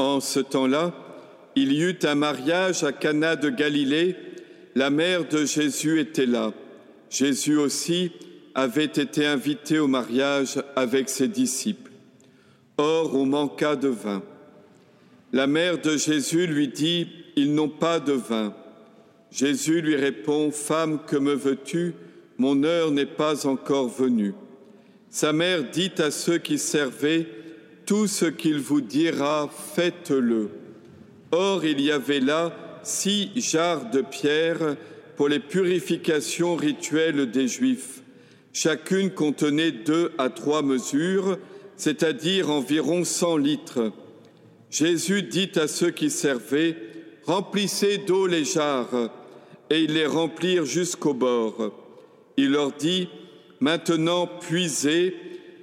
En ce temps-là, il y eut un mariage à Cana de Galilée. La mère de Jésus était là. Jésus aussi avait été invité au mariage avec ses disciples. Or, on manqua de vin. La mère de Jésus lui dit, Ils n'ont pas de vin. Jésus lui répond, Femme, que me veux-tu? Mon heure n'est pas encore venue. Sa mère dit à ceux qui servaient, Tout ce qu'il vous dira, faites-le. Or, il y avait là six jarres de pierre pour les purifications rituelles des Juifs. Chacune contenait deux à trois mesures, c'est-à-dire environ cent litres. Jésus dit à ceux qui servaient, Remplissez d'eau les jarres, et ils les remplirent jusqu'au bord. Il leur dit, Maintenant puisez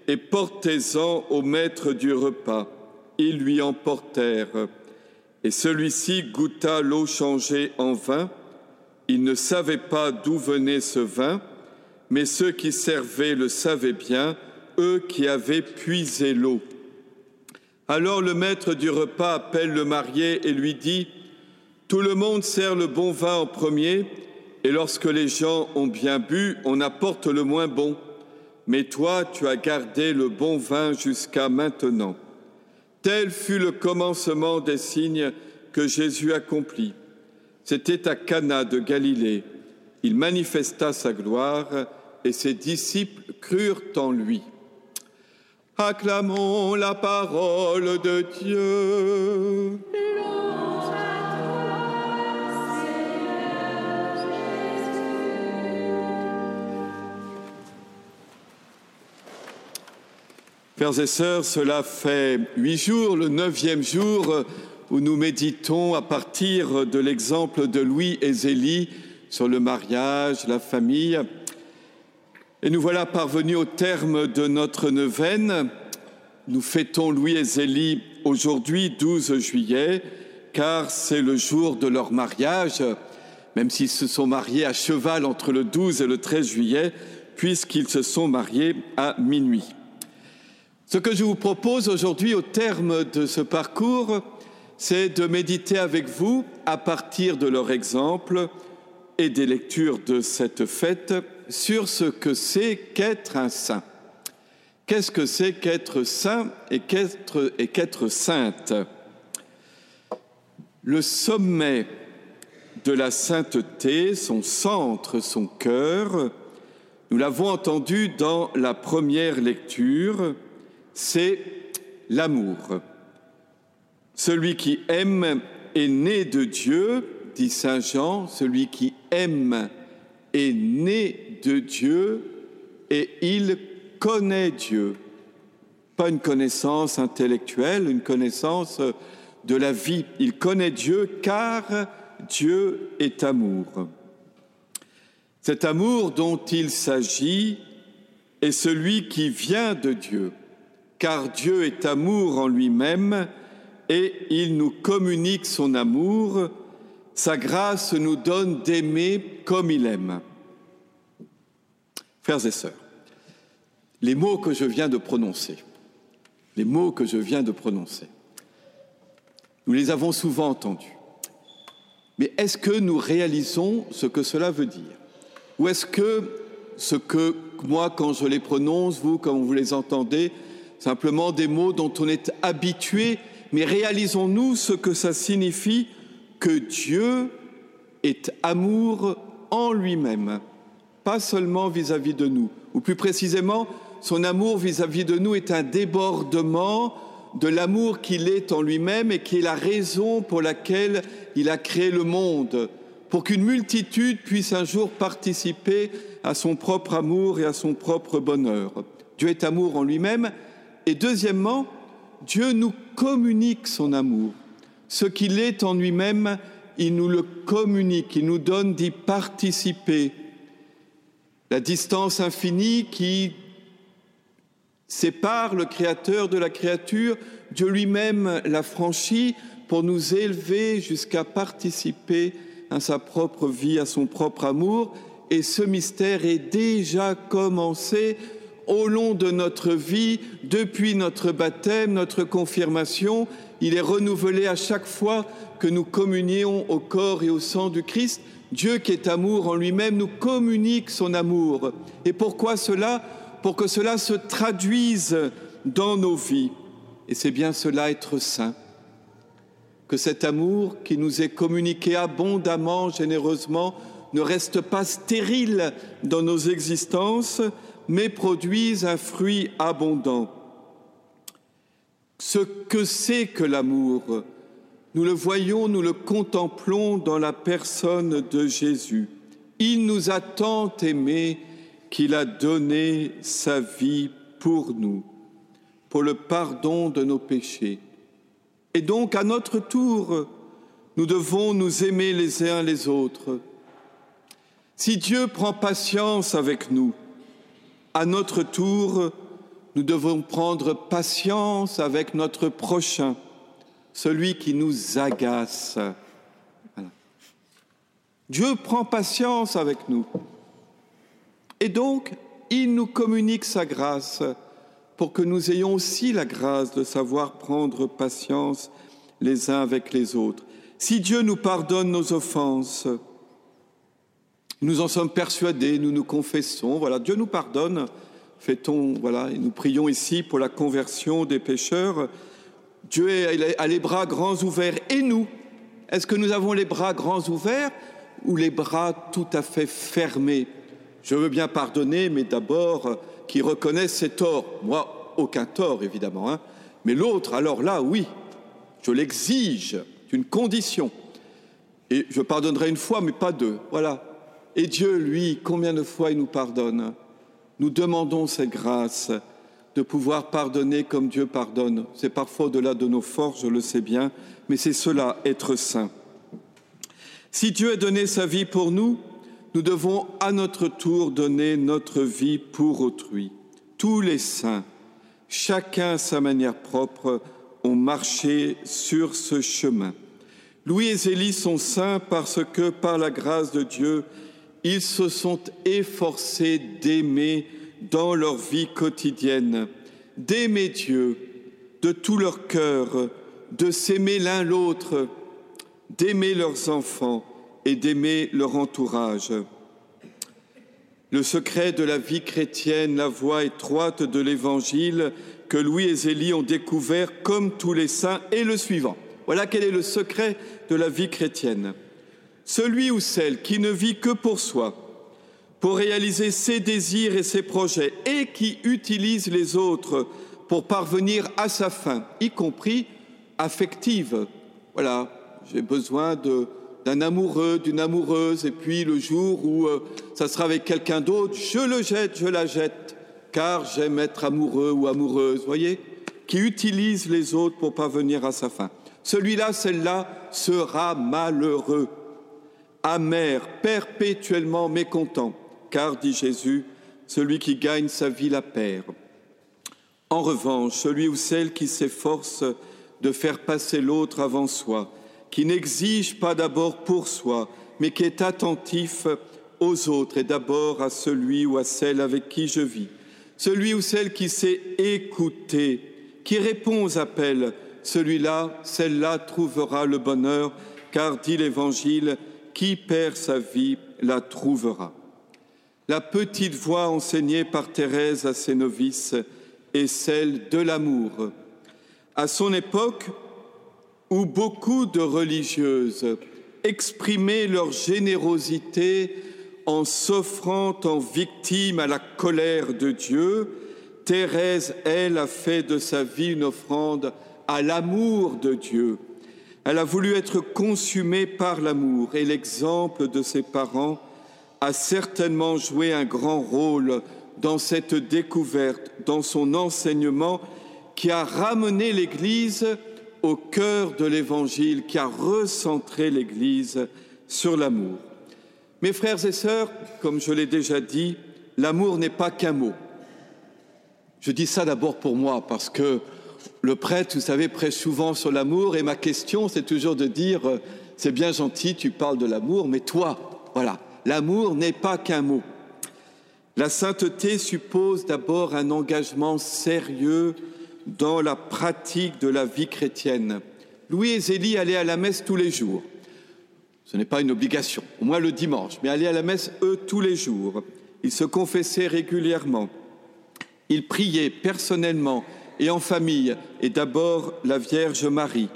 et portez-en au maître du repas. Ils lui emportèrent. Et celui-ci goûta l'eau changée en vin. Il ne savait pas d'où venait ce vin, mais ceux qui servaient le savaient bien, eux qui avaient puisé l'eau. Alors le maître du repas appelle le marié et lui dit, Tout le monde sert le bon vin en premier, et lorsque les gens ont bien bu, on apporte le moins bon. Mais toi, tu as gardé le bon vin jusqu'à maintenant. Tel fut le commencement des signes que Jésus accomplit. C'était à Cana de Galilée. Il manifesta sa gloire et ses disciples crurent en lui. Acclamons la parole de Dieu. Frères et sœurs, cela fait huit jours, le neuvième jour, où nous méditons à partir de l'exemple de Louis et Zélie sur le mariage, la famille, et nous voilà parvenus au terme de notre neuvaine. Nous fêtons Louis et Zélie aujourd'hui, 12 juillet, car c'est le jour de leur mariage, même s'ils se sont mariés à cheval entre le 12 et le 13 juillet, puisqu'ils se sont mariés à minuit. Ce que je vous propose aujourd'hui au terme de ce parcours, c'est de méditer avec vous, à partir de leur exemple et des lectures de cette fête, sur ce que c'est qu'être un saint. Qu'est-ce que c'est qu'être saint et qu'être, et qu'être sainte? Le sommet de la sainteté, son centre, son cœur, nous l'avons entendu dans la première lecture, c'est l'amour. Celui qui aime est né de Dieu, dit Saint Jean, celui qui aime est né de Dieu et il connaît Dieu. Pas une connaissance intellectuelle, une connaissance de la vie. Il connaît Dieu car Dieu est amour. Cet amour dont il s'agit est celui qui vient de Dieu, car Dieu est amour en lui-même et il nous communique son amour sa grâce nous donne d'aimer comme il aime. Frères et sœurs, les mots que je viens de prononcer, les mots que je viens de prononcer, nous les avons souvent entendus. Mais est-ce que nous réalisons ce que cela veut dire? Ou est-ce que ce que moi, quand je les prononce, vous, quand vous les entendez, simplement des mots dont on est habitué, mais réalisons-nous ce que ça signifie que Dieu est amour en lui-même, pas seulement vis-à-vis de nous, ou plus précisément, son amour vis-à-vis de nous est un débordement de l'amour qu'il est en lui-même et qui est la raison pour laquelle il a créé le monde, pour qu'une multitude puisse un jour participer à son propre amour et à son propre bonheur. Dieu est amour en lui-même. Et deuxièmement, Dieu nous communique son amour. Ce qu'il est en lui-même, il nous le communique, il nous donne d'y participer. La distance infinie qui sépare le Créateur de la créature, Dieu lui-même l'a franchie pour nous élever jusqu'à participer à sa propre vie, à son propre amour. Et ce mystère est déjà commencé au long de notre vie, depuis notre baptême, notre confirmation. Il est renouvelé à chaque fois que nous communions au corps et au sang du Christ. Dieu qui est amour en lui-même nous communique son amour. Et pourquoi cela? Pour que cela se traduise dans nos vies. Et c'est bien cela être saint. Que cet amour qui nous est communiqué abondamment, généreusement, ne reste pas stérile dans nos existences, mais produise un fruit abondant. Ce que c'est que l'amour, nous le voyons, nous le contemplons dans la personne de Jésus. Il nous a tant aimés qu'il a donné sa vie pour nous, pour le pardon de nos péchés. Et donc, à notre tour, nous devons nous aimer les uns les autres. Si Dieu prend patience avec nous, à notre tour, nous devons prendre patience avec notre prochain celui qui nous agace. Dieu prend patience avec nous. Et donc, il nous communique sa grâce pour que nous ayons aussi la grâce de savoir prendre patience les uns avec les autres. Si Dieu nous pardonne nos offenses, nous en sommes persuadés, nous nous confessons, voilà, Dieu nous pardonne, fait-on, voilà, et nous prions ici pour la conversion des pécheurs, Dieu a les bras grands ouverts. Et nous Est-ce que nous avons les bras grands ouverts ou les bras tout à fait fermés? Je veux bien pardonner, mais d'abord qui reconnaissent ses torts. Moi, aucun tort, évidemment. Hein. Mais l'autre, alors là, oui, je l'exige. C'est une condition. Et je pardonnerai une fois, mais pas deux. Voilà. Et Dieu, lui, combien de fois il nous pardonne? Nous demandons cette grâce de pouvoir pardonner comme Dieu pardonne. C'est parfois au-delà de nos forces, je le sais bien, mais c'est cela, être saint. Si Dieu a donné sa vie pour nous, nous devons à notre tour donner notre vie pour autrui. Tous les saints, chacun à sa manière propre, ont marché sur ce chemin. Louis et Zélie sont saints parce que, par la grâce de Dieu, ils se sont efforcés d'aimer dans leur vie quotidienne, d'aimer Dieu de tout leur cœur, de s'aimer l'un l'autre, d'aimer leurs enfants et d'aimer leur entourage. Le secret de la vie chrétienne, la voie étroite de l'Évangile que Louis et Zélie ont découvert comme tous les saints est le suivant. Voilà quel est le secret de la vie chrétienne. Celui ou celle qui ne vit que pour soi, pour réaliser ses désirs et ses projets et qui utilise les autres pour parvenir à sa fin, y compris affective. Voilà, j'ai besoin d'un amoureux, d'une amoureuse, et puis le jour où euh, ça sera avec quelqu'un d'autre, je le jette, je la jette, car j'aime être amoureux ou amoureuse, voyez, qui utilise les autres pour parvenir à sa fin. Celui-là, celle-là sera malheureux, amer, perpétuellement mécontent car, dit Jésus, celui qui gagne sa vie la perd. En revanche, celui ou celle qui s'efforce de faire passer l'autre avant soi, qui n'exige pas d'abord pour soi, mais qui est attentif aux autres et d'abord à celui ou à celle avec qui je vis, celui ou celle qui sait écouter, qui répond aux appels, celui-là, celle-là trouvera le bonheur, car, dit l'Évangile, qui perd sa vie la trouvera. La petite voix enseignée par Thérèse à ses novices est celle de l'amour. À son époque, où beaucoup de religieuses exprimaient leur générosité en s'offrant en victime à la colère de Dieu, Thérèse, elle, a fait de sa vie une offrande à l'amour de Dieu. Elle a voulu être consumée par l'amour et l'exemple de ses parents a certainement joué un grand rôle dans cette découverte, dans son enseignement qui a ramené l'Église au cœur de l'Évangile, qui a recentré l'Église sur l'amour. Mes frères et sœurs, comme je l'ai déjà dit, l'amour n'est pas qu'un mot. Je dis ça d'abord pour moi, parce que le prêtre, vous savez, prêche souvent sur l'amour, et ma question, c'est toujours de dire, c'est bien gentil, tu parles de l'amour, mais toi, voilà, L'amour n'est pas qu'un mot. La sainteté suppose d'abord un engagement sérieux dans la pratique de la vie chrétienne. Louis et Zélie allaient à la messe tous les jours. Ce n'est pas une obligation, au moins le dimanche, mais allaient à la messe, eux, tous les jours. Ils se confessaient régulièrement. Ils priaient personnellement et en famille, et d'abord la Vierge Marie.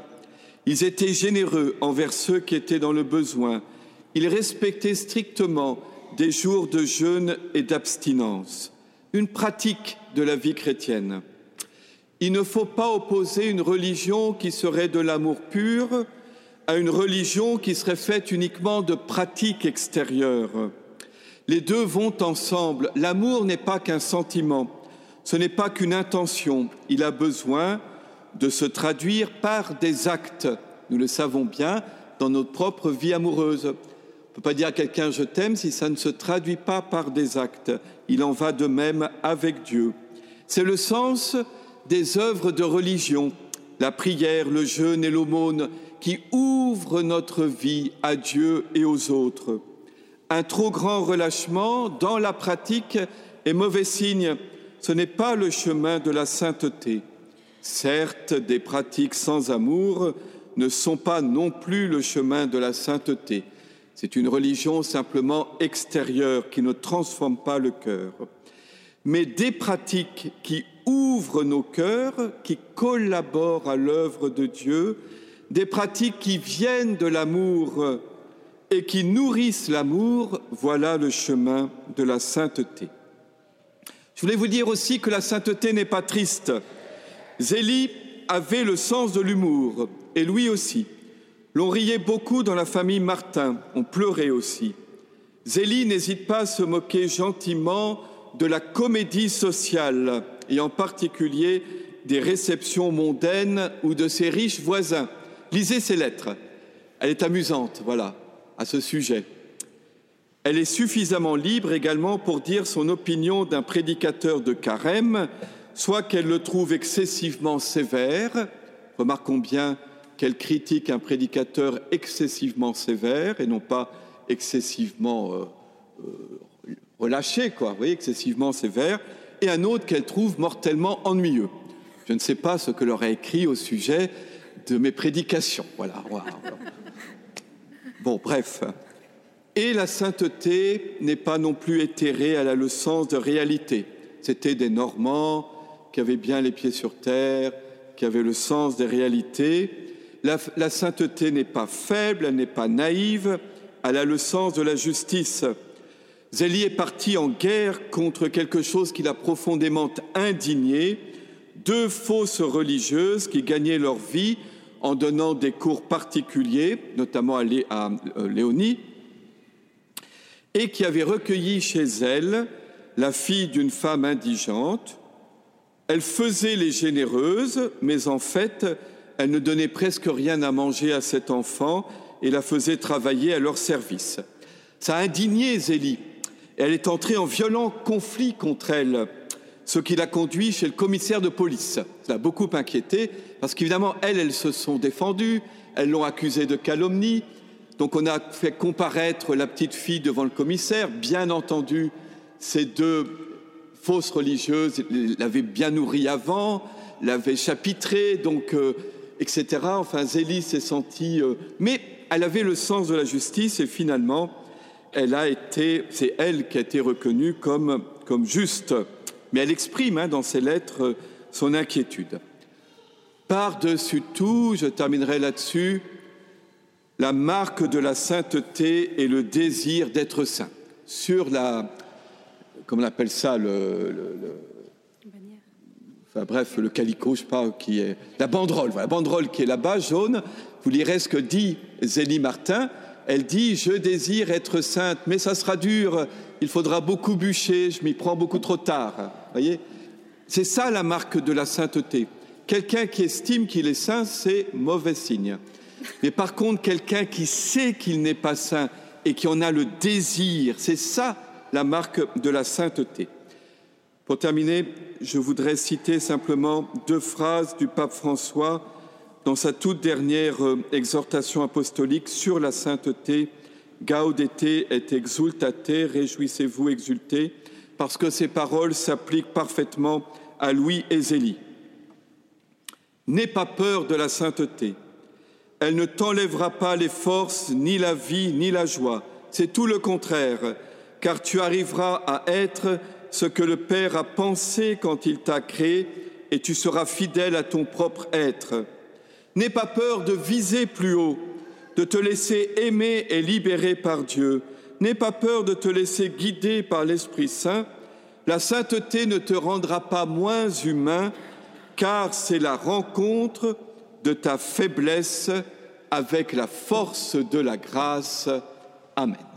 Ils étaient généreux envers ceux qui étaient dans le besoin. Ils respectaient strictement des jours de jeûne et d'abstinence, une pratique de la vie chrétienne. Il ne faut pas opposer une religion qui serait de l'amour pur à une religion qui serait faite uniquement de pratiques extérieures. Les deux vont ensemble. L'amour n'est pas qu'un sentiment, ce n'est pas qu'une intention. Il a besoin de se traduire par des actes. Nous le savons bien dans notre propre vie amoureuse. On ne peut pas dire à quelqu'un je t'aime si ça ne se traduit pas par des actes. Il en va de même avec Dieu. C'est le sens des œuvres de religion, la prière, le jeûne et l'aumône, qui ouvrent notre vie à Dieu et aux autres. Un trop grand relâchement dans la pratique est mauvais signe. Ce n'est pas le chemin de la sainteté. Certes, des pratiques sans amour ne sont pas non plus le chemin de la sainteté. C'est une religion simplement extérieure qui ne transforme pas le cœur. Mais des pratiques qui ouvrent nos cœurs, qui collaborent à l'œuvre de Dieu, des pratiques qui viennent de l'amour et qui nourrissent l'amour, voilà le chemin de la sainteté. Je voulais vous dire aussi que la sainteté n'est pas triste. Zélie avait le sens de l'humour, et Louis aussi. L'on riait beaucoup dans la famille Martin, on pleurait aussi. Zélie n'hésite pas à se moquer gentiment de la comédie sociale et en particulier des réceptions mondaines ou de ses riches voisins. Lisez ses lettres. Elle est amusante, voilà, à ce sujet. Elle est suffisamment libre également pour dire son opinion d'un prédicateur de carême, soit qu'elle le trouve excessivement sévère, remarquons bien qu'elle critique un prédicateur excessivement sévère et non pas excessivement euh, euh, relâché, quoi, vous voyez, excessivement sévère, et un autre qu'elle trouve mortellement ennuyeux. Je ne sais pas ce que leur a écrit au sujet de mes prédications. Voilà. Bon, bref. Et la sainteté n'est pas non plus éthérée, elle a le sens de réalité. C'était des Normands qui avaient bien les pieds sur terre, qui avaient le sens des réalités. La, sainteté n'est pas faible, elle n'est pas naïve, elle a le sens de la justice. Zélie est parti en guerre contre quelque chose qui l'a profondément indigné, deux fausses religieuses qui gagnaient leur vie en donnant des cours particuliers, notamment à, euh, Léonie, et qui avaient recueilli chez elle la fille d'une femme indigente. Elle faisait les généreuses, mais en fait, elle ne donnait presque rien à manger à cet enfant et la faisait travailler à leur service. Ça a indigné Zélie elle est entrée en violent conflit contre elle, ce qui l'a conduit chez le commissaire de police. Ça l'a beaucoup inquiété, parce qu'évidemment, elles, elles se sont défendues, elles l'ont accusée de calomnie, donc on a fait comparaître la petite fille devant le commissaire. Bien entendu, ces deux fausses religieuses l'avaient bien nourrie avant, l'avaient chapitrée, donc, euh, etc. Enfin, Zélie s'est sentie... Euh, mais elle avait le sens de la justice et finalement, elle a été, c'est elle qui a été reconnue comme, comme juste, mais elle exprime hein, dans ses lettres son inquiétude. Par-dessus tout, je terminerai là-dessus, la marque de la sainteté et le désir d'être saint. Sur la, comment on appelle ça, le, enfin bref, le calico, je sais pas, qui est la banderole, la banderole qui est là-bas, jaune. Vous lirez ce que dit Zélie Martin. Elle dit Je désire être sainte, mais ça sera dur, il faudra beaucoup bûcher, je m'y prends beaucoup trop tard. Voyez? C'est ça la marque de la sainteté. Quelqu'un qui estime qu'il est saint, c'est mauvais signe. Mais par contre, quelqu'un qui sait qu'il n'est pas saint et qui en a le désir, c'est ça la marque de la sainteté. Pour terminer, je voudrais citer simplement deux phrases du pape François dans sa toute dernière euh, exhortation apostolique sur la sainteté, Gaudete et exultate, réjouissez-vous, exultez, parce que ces paroles s'appliquent parfaitement à Louis et Zélie. N'aie pas peur de la sainteté. Elle ne t'enlèvera pas les forces, ni la vie, ni la joie. C'est tout le contraire, car tu arriveras à être ce que le Père a pensé quand il t'a créé, et tu seras fidèle à ton propre être. N'aie pas peur de viser plus haut, de te laisser aimer et libérer par Dieu. N'aie pas peur de te laisser guider par l'Esprit Saint. La sainteté ne te rendra pas moins humain, car c'est la rencontre de ta faiblesse avec la force de la grâce. Amen.